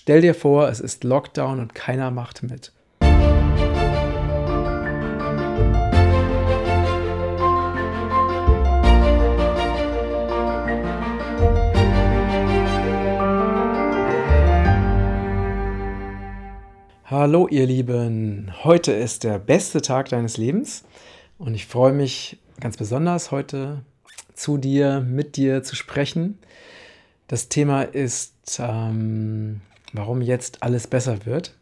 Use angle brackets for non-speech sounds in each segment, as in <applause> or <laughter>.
Stell dir vor, es ist Lockdown und keiner macht mit. Hallo ihr Lieben, heute ist der beste Tag deines Lebens und ich freue mich ganz besonders heute zu dir, mit dir zu sprechen. Das Thema ist, ähm, warum jetzt alles besser wird.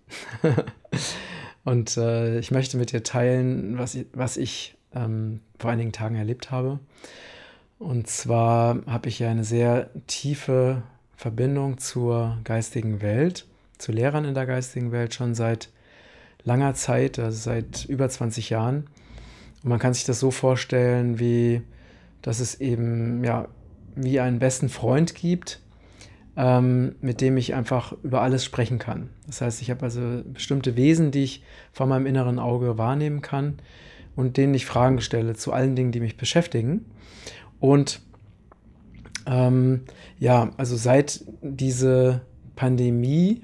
<laughs> und äh, ich möchte mit dir teilen, was ich, was ich ähm, vor einigen Tagen erlebt habe. Und zwar habe ich ja eine sehr tiefe Verbindung zur geistigen Welt zu Lehrern in der geistigen Welt schon seit langer Zeit, also seit über 20 Jahren. Und man kann sich das so vorstellen, wie dass es eben ja wie einen besten Freund gibt, ähm, mit dem ich einfach über alles sprechen kann. Das heißt, ich habe also bestimmte Wesen, die ich vor meinem inneren Auge wahrnehmen kann und denen ich Fragen stelle zu allen Dingen, die mich beschäftigen. Und ähm, ja, also seit diese Pandemie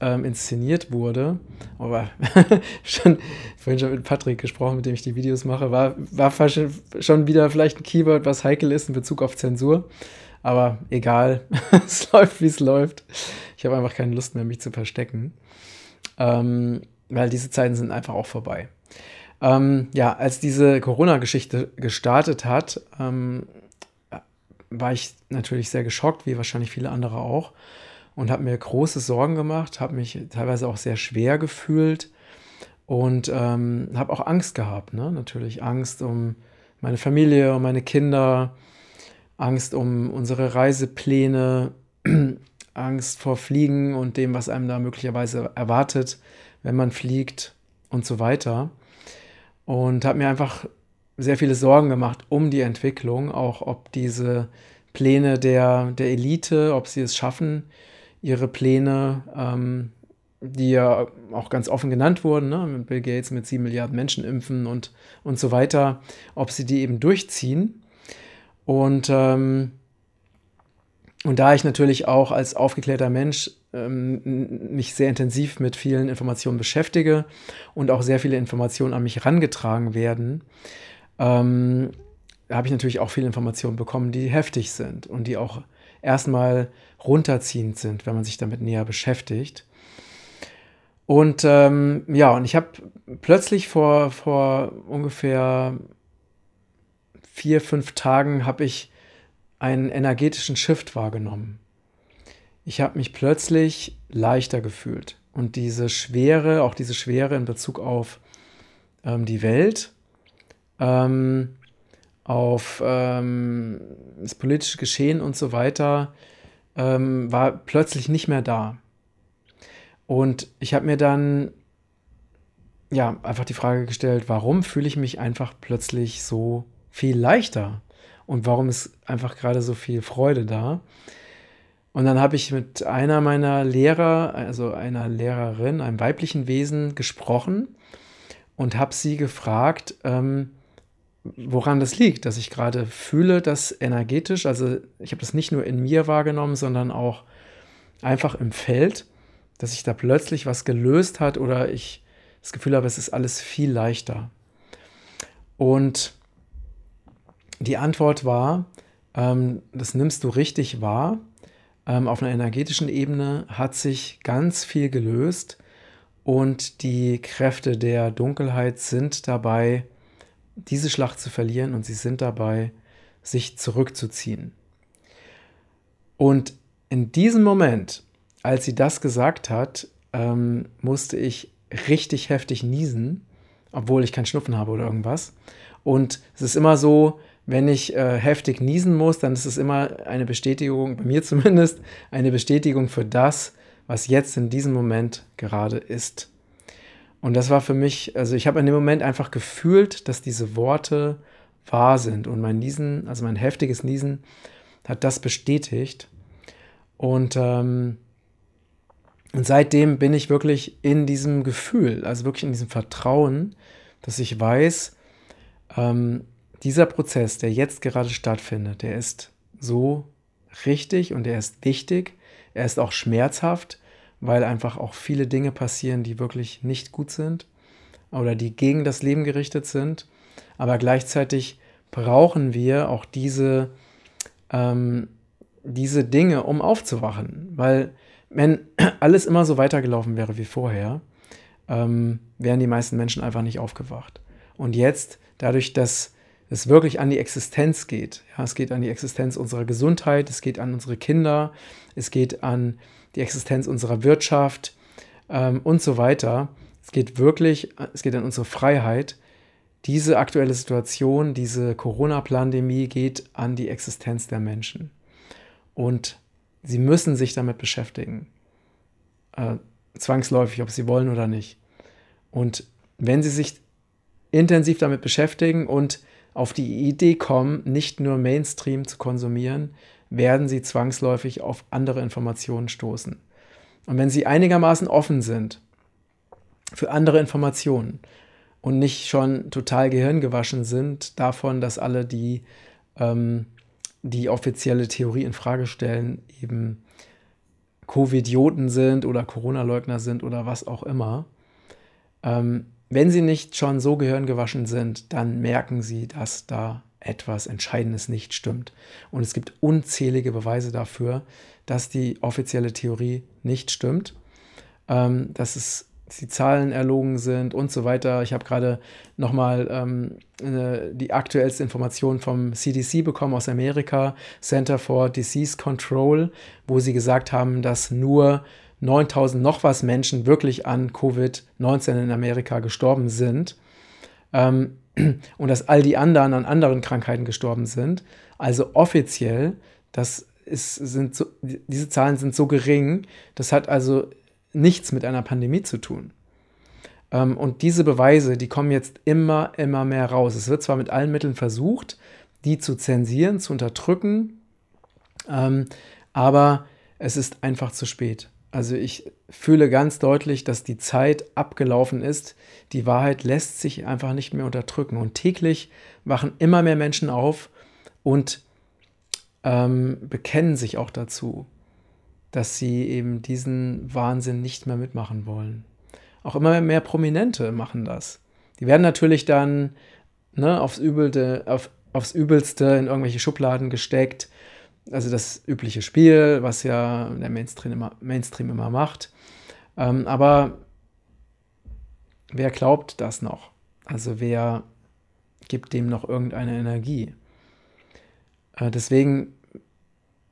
ähm, inszeniert wurde, aber <laughs> schon, vorhin schon mit Patrick gesprochen, mit dem ich die Videos mache, war, war schon wieder vielleicht ein Keyword, was heikel ist in Bezug auf Zensur. Aber egal, <laughs> es läuft, wie es läuft. Ich habe einfach keine Lust mehr, mich zu verstecken. Ähm, weil diese Zeiten sind einfach auch vorbei. Ähm, ja, als diese Corona-Geschichte gestartet hat, ähm, war ich natürlich sehr geschockt, wie wahrscheinlich viele andere auch und habe mir große Sorgen gemacht, habe mich teilweise auch sehr schwer gefühlt und ähm, habe auch Angst gehabt. Ne? Natürlich Angst um meine Familie, um meine Kinder, Angst um unsere Reisepläne, <clears throat> Angst vor Fliegen und dem, was einem da möglicherweise erwartet, wenn man fliegt und so weiter. Und habe mir einfach sehr viele Sorgen gemacht um die Entwicklung, auch ob diese Pläne der, der Elite, ob sie es schaffen, ihre Pläne, ähm, die ja auch ganz offen genannt wurden, ne? mit Bill Gates mit sieben Milliarden Menschen impfen und, und so weiter, ob sie die eben durchziehen. Und, ähm, und da ich natürlich auch als aufgeklärter Mensch ähm, mich sehr intensiv mit vielen Informationen beschäftige und auch sehr viele Informationen an mich herangetragen werden, ähm, habe ich natürlich auch viele Informationen bekommen, die heftig sind und die auch erstmal runterziehend sind, wenn man sich damit näher beschäftigt. Und ähm, ja, und ich habe plötzlich vor, vor ungefähr vier, fünf Tagen habe ich einen energetischen Shift wahrgenommen. Ich habe mich plötzlich leichter gefühlt. Und diese Schwere, auch diese Schwere in Bezug auf ähm, die Welt, ähm, auf ähm, das politische Geschehen und so weiter, ähm, war plötzlich nicht mehr da. Und ich habe mir dann ja einfach die Frage gestellt, warum fühle ich mich einfach plötzlich so viel leichter? Und warum ist einfach gerade so viel Freude da? Und dann habe ich mit einer meiner Lehrer, also einer Lehrerin, einem weiblichen Wesen gesprochen und habe sie gefragt, ähm, woran das liegt, dass ich gerade fühle, dass energetisch, also ich habe das nicht nur in mir wahrgenommen, sondern auch einfach im Feld, dass sich da plötzlich was gelöst hat oder ich das Gefühl habe, es ist alles viel leichter. Und die Antwort war, ähm, das nimmst du richtig wahr. Ähm, auf einer energetischen Ebene hat sich ganz viel gelöst und die Kräfte der Dunkelheit sind dabei, diese Schlacht zu verlieren und sie sind dabei, sich zurückzuziehen. Und in diesem Moment, als sie das gesagt hat, ähm, musste ich richtig heftig niesen, obwohl ich keinen Schnupfen habe oder irgendwas. Und es ist immer so, wenn ich äh, heftig niesen muss, dann ist es immer eine Bestätigung, bei mir zumindest, eine Bestätigung für das, was jetzt in diesem Moment gerade ist. Und das war für mich, also ich habe in dem Moment einfach gefühlt, dass diese Worte wahr sind. Und mein Niesen, also mein heftiges Niesen, hat das bestätigt. Und, ähm, und seitdem bin ich wirklich in diesem Gefühl, also wirklich in diesem Vertrauen, dass ich weiß, ähm, dieser Prozess, der jetzt gerade stattfindet, der ist so richtig und er ist wichtig, er ist auch schmerzhaft, weil einfach auch viele Dinge passieren, die wirklich nicht gut sind oder die gegen das Leben gerichtet sind. Aber gleichzeitig brauchen wir auch diese, ähm, diese Dinge, um aufzuwachen. Weil wenn <clears throat> alles immer so weitergelaufen wäre wie vorher, ähm, wären die meisten Menschen einfach nicht aufgewacht. Und jetzt, dadurch, dass es wirklich an die Existenz geht, ja, es geht an die Existenz unserer Gesundheit, es geht an unsere Kinder, es geht an die Existenz unserer Wirtschaft ähm, und so weiter. Es geht wirklich, es geht an unsere Freiheit. Diese aktuelle Situation, diese Corona-Pandemie geht an die Existenz der Menschen. Und sie müssen sich damit beschäftigen. Äh, zwangsläufig, ob sie wollen oder nicht. Und wenn sie sich intensiv damit beschäftigen und auf die Idee kommen, nicht nur Mainstream zu konsumieren, werden sie zwangsläufig auf andere Informationen stoßen. Und wenn sie einigermaßen offen sind für andere Informationen und nicht schon total gehirngewaschen sind davon, dass alle, die ähm, die offizielle Theorie in Frage stellen, eben Covidioten sind oder Corona-Leugner sind oder was auch immer. Ähm, wenn sie nicht schon so gehirngewaschen sind, dann merken sie, dass da etwas Entscheidendes nicht stimmt. Und es gibt unzählige Beweise dafür, dass die offizielle Theorie nicht stimmt, ähm, dass es die Zahlen erlogen sind und so weiter. Ich habe gerade nochmal ähm, die aktuellste Information vom CDC bekommen aus Amerika, Center for Disease Control, wo sie gesagt haben, dass nur 9000 noch was Menschen wirklich an Covid-19 in Amerika gestorben sind. Ähm, <clears throat> und dass all die anderen an anderen Krankheiten gestorben sind. Also offiziell, das ist, sind so, diese Zahlen sind so gering, das hat also nichts mit einer Pandemie zu tun. Ähm, und diese Beweise, die kommen jetzt immer, immer mehr raus. Es wird zwar mit allen Mitteln versucht, die zu zensieren, zu unterdrücken, ähm, aber es ist einfach zu spät. Also ich fühle ganz deutlich, dass die Zeit abgelaufen ist. Die Wahrheit lässt sich einfach nicht mehr unterdrücken. Und täglich wachen immer mehr Menschen auf und ähm, bekennen sich auch dazu, dass sie eben diesen Wahnsinn nicht mehr mitmachen wollen. Auch immer mehr Prominente machen das. Die werden natürlich dann ne, aufs, Übelte, auf, aufs Übelste in irgendwelche Schubladen gesteckt also das übliche Spiel, was ja der Mainstream immer, Mainstream immer macht. Ähm, aber wer glaubt das noch? Also wer gibt dem noch irgendeine Energie? Äh, deswegen,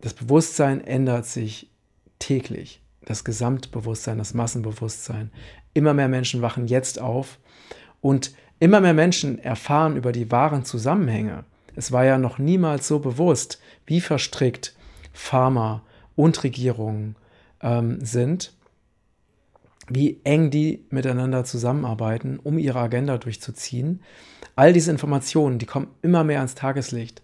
das Bewusstsein ändert sich täglich. Das Gesamtbewusstsein, das Massenbewusstsein. Immer mehr Menschen wachen jetzt auf und immer mehr Menschen erfahren über die wahren Zusammenhänge es war ja noch niemals so bewusst, wie verstrickt Pharma und Regierungen ähm, sind, wie eng die miteinander zusammenarbeiten, um ihre Agenda durchzuziehen. All diese Informationen, die kommen immer mehr ans Tageslicht.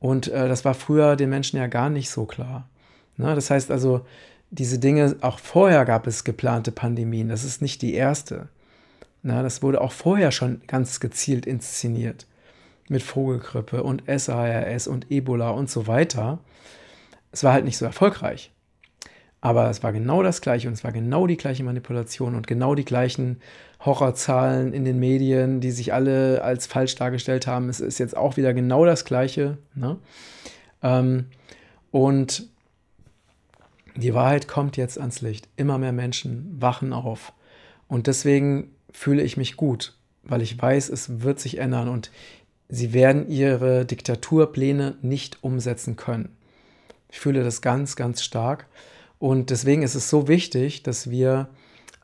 Und äh, das war früher den Menschen ja gar nicht so klar. Ne? Das heißt also, diese Dinge, auch vorher gab es geplante Pandemien. Das ist nicht die erste. Na, das wurde auch vorher schon ganz gezielt inszeniert mit Vogelgrippe und SARS und Ebola und so weiter. Es war halt nicht so erfolgreich. Aber es war genau das Gleiche und es war genau die gleiche Manipulation und genau die gleichen Horrorzahlen in den Medien, die sich alle als falsch dargestellt haben. Es ist jetzt auch wieder genau das Gleiche. Ne? Ähm, und die Wahrheit kommt jetzt ans Licht. Immer mehr Menschen wachen auf. Und deswegen fühle ich mich gut, weil ich weiß, es wird sich ändern. Und sie werden ihre Diktaturpläne nicht umsetzen können. Ich fühle das ganz, ganz stark. Und deswegen ist es so wichtig, dass wir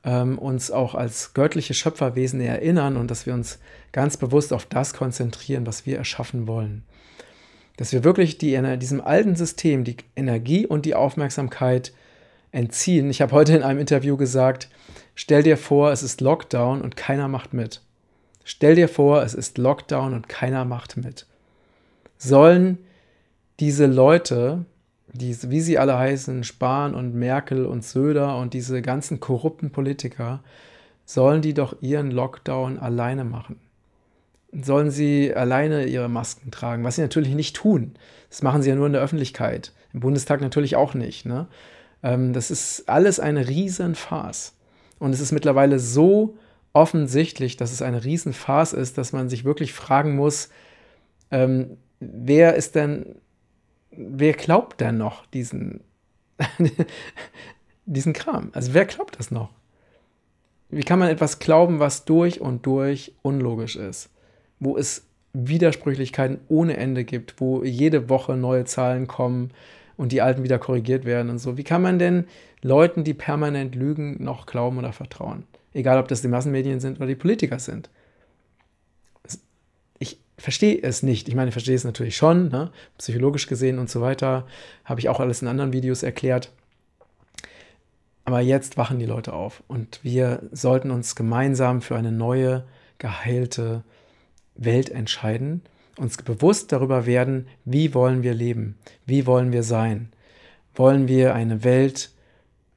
ähm, uns auch als göttliche Schöpferwesen erinnern und dass wir uns ganz bewusst auf das konzentrieren, was wir erschaffen wollen. Dass wir wirklich die, diesem alten System die Energie und die Aufmerksamkeit entziehen. Ich habe heute in einem Interview gesagt, stell dir vor, es ist Lockdown und keiner macht mit. Stell dir vor, es ist Lockdown und keiner macht mit. Sollen diese Leute, die, wie sie alle heißen, Spahn und Merkel und Söder und diese ganzen korrupten Politiker, sollen die doch ihren Lockdown alleine machen? Sollen sie alleine ihre Masken tragen? Was sie natürlich nicht tun. Das machen sie ja nur in der Öffentlichkeit. Im Bundestag natürlich auch nicht. Ne? Ähm, das ist alles eine Riesenfarce. Und es ist mittlerweile so offensichtlich, dass es eine Riesenfarce ist, dass man sich wirklich fragen muss, ähm, wer ist denn, wer glaubt denn noch diesen, <laughs> diesen Kram? Also wer glaubt das noch? Wie kann man etwas glauben, was durch und durch unlogisch ist? Wo es Widersprüchlichkeiten ohne Ende gibt, wo jede Woche neue Zahlen kommen und die alten wieder korrigiert werden und so. Wie kann man denn Leuten, die permanent lügen, noch glauben oder vertrauen? Egal, ob das die Massenmedien sind oder die Politiker sind. Ich verstehe es nicht. Ich meine, ich verstehe es natürlich schon, ne? psychologisch gesehen und so weiter. Habe ich auch alles in anderen Videos erklärt. Aber jetzt wachen die Leute auf und wir sollten uns gemeinsam für eine neue, geheilte Welt entscheiden, uns bewusst darüber werden, wie wollen wir leben, wie wollen wir sein. Wollen wir eine Welt,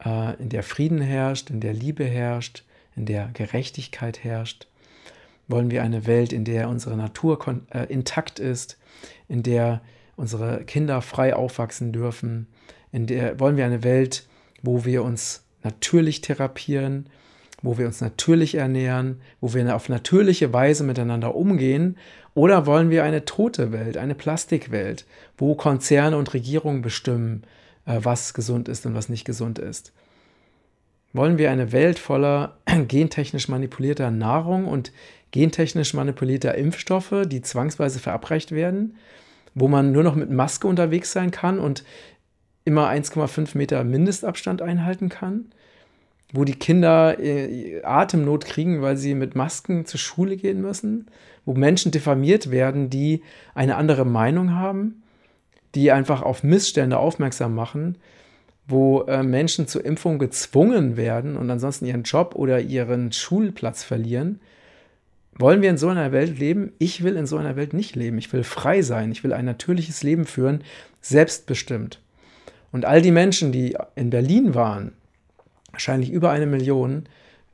äh, in der Frieden herrscht, in der Liebe herrscht, in der Gerechtigkeit herrscht? Wollen wir eine Welt, in der unsere Natur äh, intakt ist, in der unsere Kinder frei aufwachsen dürfen? In der wollen wir eine Welt, wo wir uns natürlich therapieren, wo wir uns natürlich ernähren, wo wir auf natürliche Weise miteinander umgehen? Oder wollen wir eine tote Welt, eine Plastikwelt, wo Konzerne und Regierungen bestimmen, äh, was gesund ist und was nicht gesund ist? Wollen wir eine Welt voller <clears throat> gentechnisch manipulierter Nahrung und gentechnisch manipulierter Impfstoffe, die zwangsweise verabreicht werden, wo man nur noch mit Maske unterwegs sein kann und immer 1,5 Meter Mindestabstand einhalten kann, wo die Kinder äh, Atemnot kriegen, weil sie mit Masken zur Schule gehen müssen, wo Menschen diffamiert werden, die eine andere Meinung haben, die einfach auf Missstände aufmerksam machen, wo äh, Menschen zur Impfung gezwungen werden und ansonsten ihren Job oder ihren Schulplatz verlieren. Wollen wir in so einer Welt leben? Ich will in so einer Welt nicht leben. Ich will frei sein. Ich will ein natürliches Leben führen, selbstbestimmt. Und all die Menschen, die in Berlin waren, wahrscheinlich über eine Million,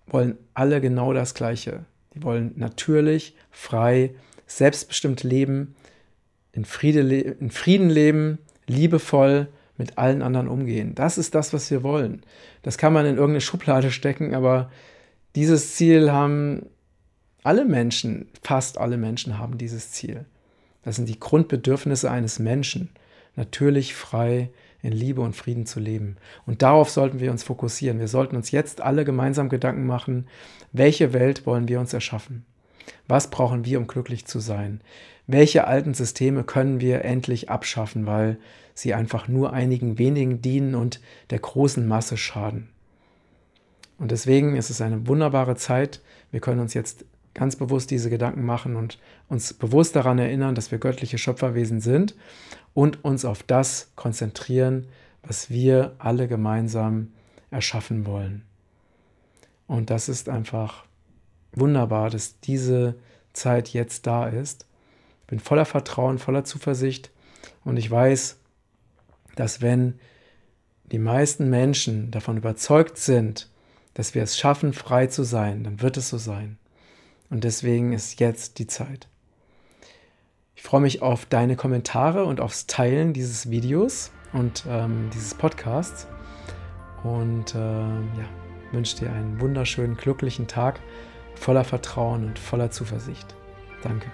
wollen alle genau das Gleiche. Die wollen natürlich, frei, selbstbestimmt leben, in, Friede, in Frieden leben, liebevoll mit allen anderen umgehen. Das ist das, was wir wollen. Das kann man in irgendeine Schublade stecken, aber dieses Ziel haben alle Menschen, fast alle Menschen haben dieses Ziel. Das sind die Grundbedürfnisse eines Menschen. Natürlich, frei, in Liebe und Frieden zu leben. Und darauf sollten wir uns fokussieren. Wir sollten uns jetzt alle gemeinsam Gedanken machen, welche Welt wollen wir uns erschaffen? Was brauchen wir, um glücklich zu sein? Welche alten Systeme können wir endlich abschaffen, weil sie einfach nur einigen wenigen dienen und der großen Masse schaden? Und deswegen ist es eine wunderbare Zeit. Wir können uns jetzt ganz bewusst diese Gedanken machen und uns bewusst daran erinnern, dass wir göttliche Schöpferwesen sind und uns auf das konzentrieren, was wir alle gemeinsam erschaffen wollen. Und das ist einfach wunderbar, dass diese Zeit jetzt da ist. Ich bin voller Vertrauen, voller Zuversicht und ich weiß, dass wenn die meisten Menschen davon überzeugt sind, dass wir es schaffen, frei zu sein, dann wird es so sein. Und deswegen ist jetzt die Zeit. Ich freue mich auf deine Kommentare und aufs Teilen dieses Videos und ähm, dieses Podcasts. Und äh, ja, wünsche dir einen wunderschönen, glücklichen Tag voller Vertrauen und voller Zuversicht. Danke.